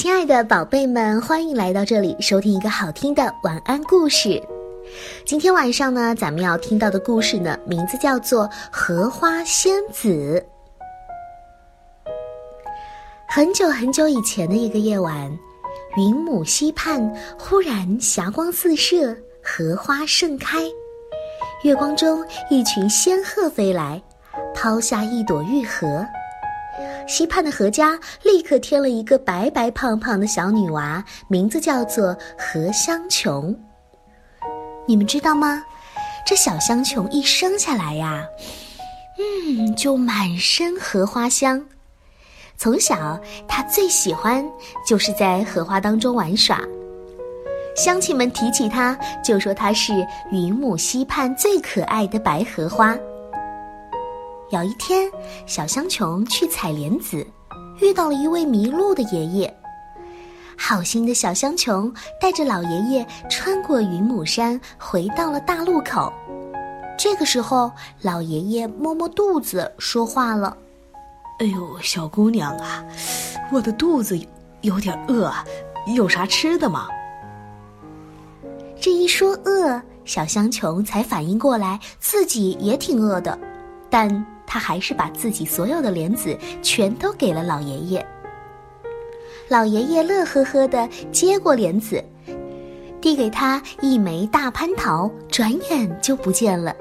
亲爱的宝贝们，欢迎来到这里收听一个好听的晚安故事。今天晚上呢，咱们要听到的故事呢，名字叫做《荷花仙子》。很久很久以前的一个夜晚，云母溪畔忽然霞光四射，荷花盛开。月光中，一群仙鹤飞来，抛下一朵玉荷。溪畔的何家立刻添了一个白白胖胖的小女娃，名字叫做何香琼。你们知道吗？这小香琼一生下来呀，嗯，就满身荷花香。从小，她最喜欢就是在荷花当中玩耍。乡亲们提起她，就说她是云母溪畔最可爱的白荷花。有一天，小香琼去采莲子，遇到了一位迷路的爷爷。好心的小香琼带着老爷爷穿过云母山，回到了大路口。这个时候，老爷爷摸摸肚子，说话了：“哎呦，小姑娘啊，我的肚子有点饿，有啥吃的吗？”这一说饿，小香琼才反应过来，自己也挺饿的，但。他还是把自己所有的莲子全都给了老爷爷。老爷爷乐呵呵的接过莲子，递给他一枚大蟠桃，转眼就不见了。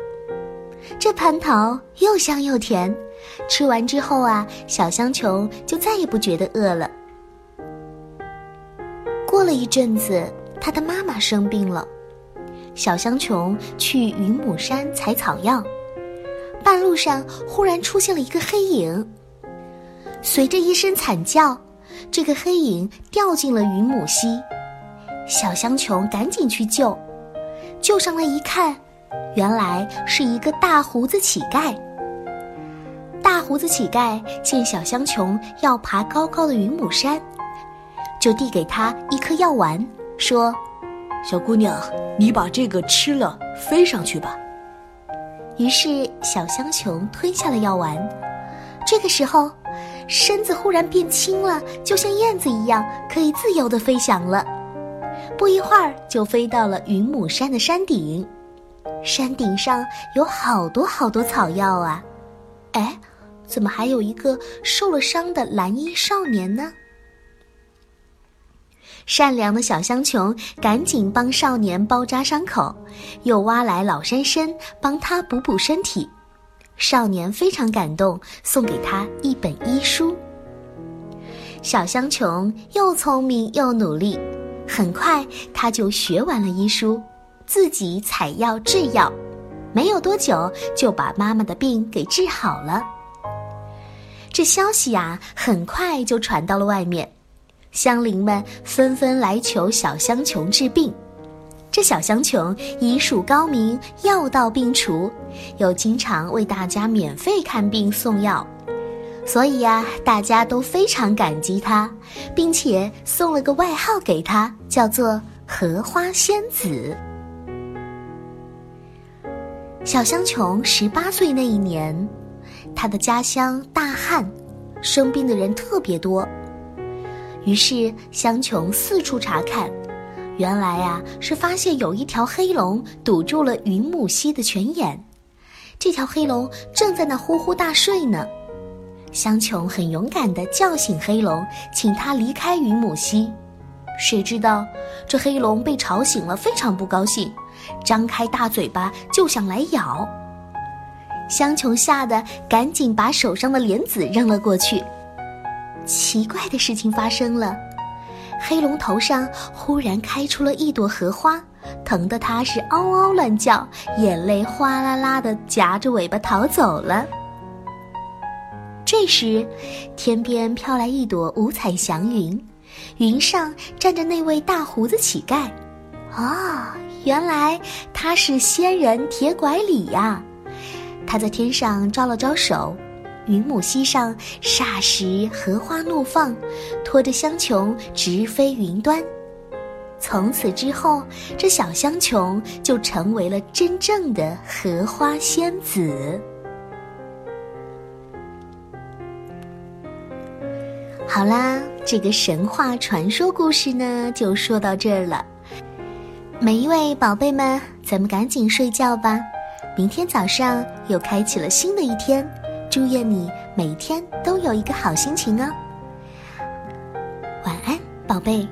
这蟠桃又香又甜，吃完之后啊，小香琼就再也不觉得饿了。过了一阵子，他的妈妈生病了，小香琼去云母山采草药。半路上忽然出现了一个黑影，随着一声惨叫，这个黑影掉进了云母溪。小香琼赶紧去救，救上来一看，原来是一个大胡子乞丐。大胡子乞丐见小香琼要爬高高的云母山，就递给她一颗药丸，说：“小姑娘，你把这个吃了，飞上去吧。”于是，小香熊吞下了药丸。这个时候，身子忽然变轻了，就像燕子一样，可以自由的飞翔了。不一会儿，就飞到了云母山的山顶。山顶上有好多好多草药啊！哎，怎么还有一个受了伤的蓝衣少年呢？善良的小香琼赶紧帮少年包扎伤口，又挖来老山参帮他补补身体。少年非常感动，送给他一本医书。小香琼又聪明又努力，很快他就学完了医书，自己采药制药，没有多久就把妈妈的病给治好了。这消息呀，很快就传到了外面。乡邻们纷纷来求小香琼治病，这小香琼医术高明，药到病除，又经常为大家免费看病送药，所以呀，大家都非常感激她，并且送了个外号给她，叫做“荷花仙子”。小香琼十八岁那一年，她的家乡大旱，生病的人特别多。于是香琼四处查看，原来啊是发现有一条黑龙堵住了云母溪的泉眼，这条黑龙正在那呼呼大睡呢。香琼很勇敢地叫醒黑龙，请他离开云母溪。谁知道这黑龙被吵醒了，非常不高兴，张开大嘴巴就想来咬。香琼吓得赶紧把手上的莲子扔了过去。奇怪的事情发生了，黑龙头上忽然开出了一朵荷花，疼得它是嗷嗷乱叫，眼泪哗啦啦的夹着尾巴逃走了。这时，天边飘来一朵五彩祥云，云上站着那位大胡子乞丐。啊，原来他是仙人铁拐李呀！他在天上招了招手。云母溪上霎时荷花怒放拖着香琼直飞云端。从此之后这小香琼就成为了真正的荷花仙子。好啦这个神话传说故事呢就说到这儿了。每一位宝贝们咱们赶紧睡觉吧。明天早上又开启了新的一天祝愿你每天都有一个好心情哦。晚安，宝贝。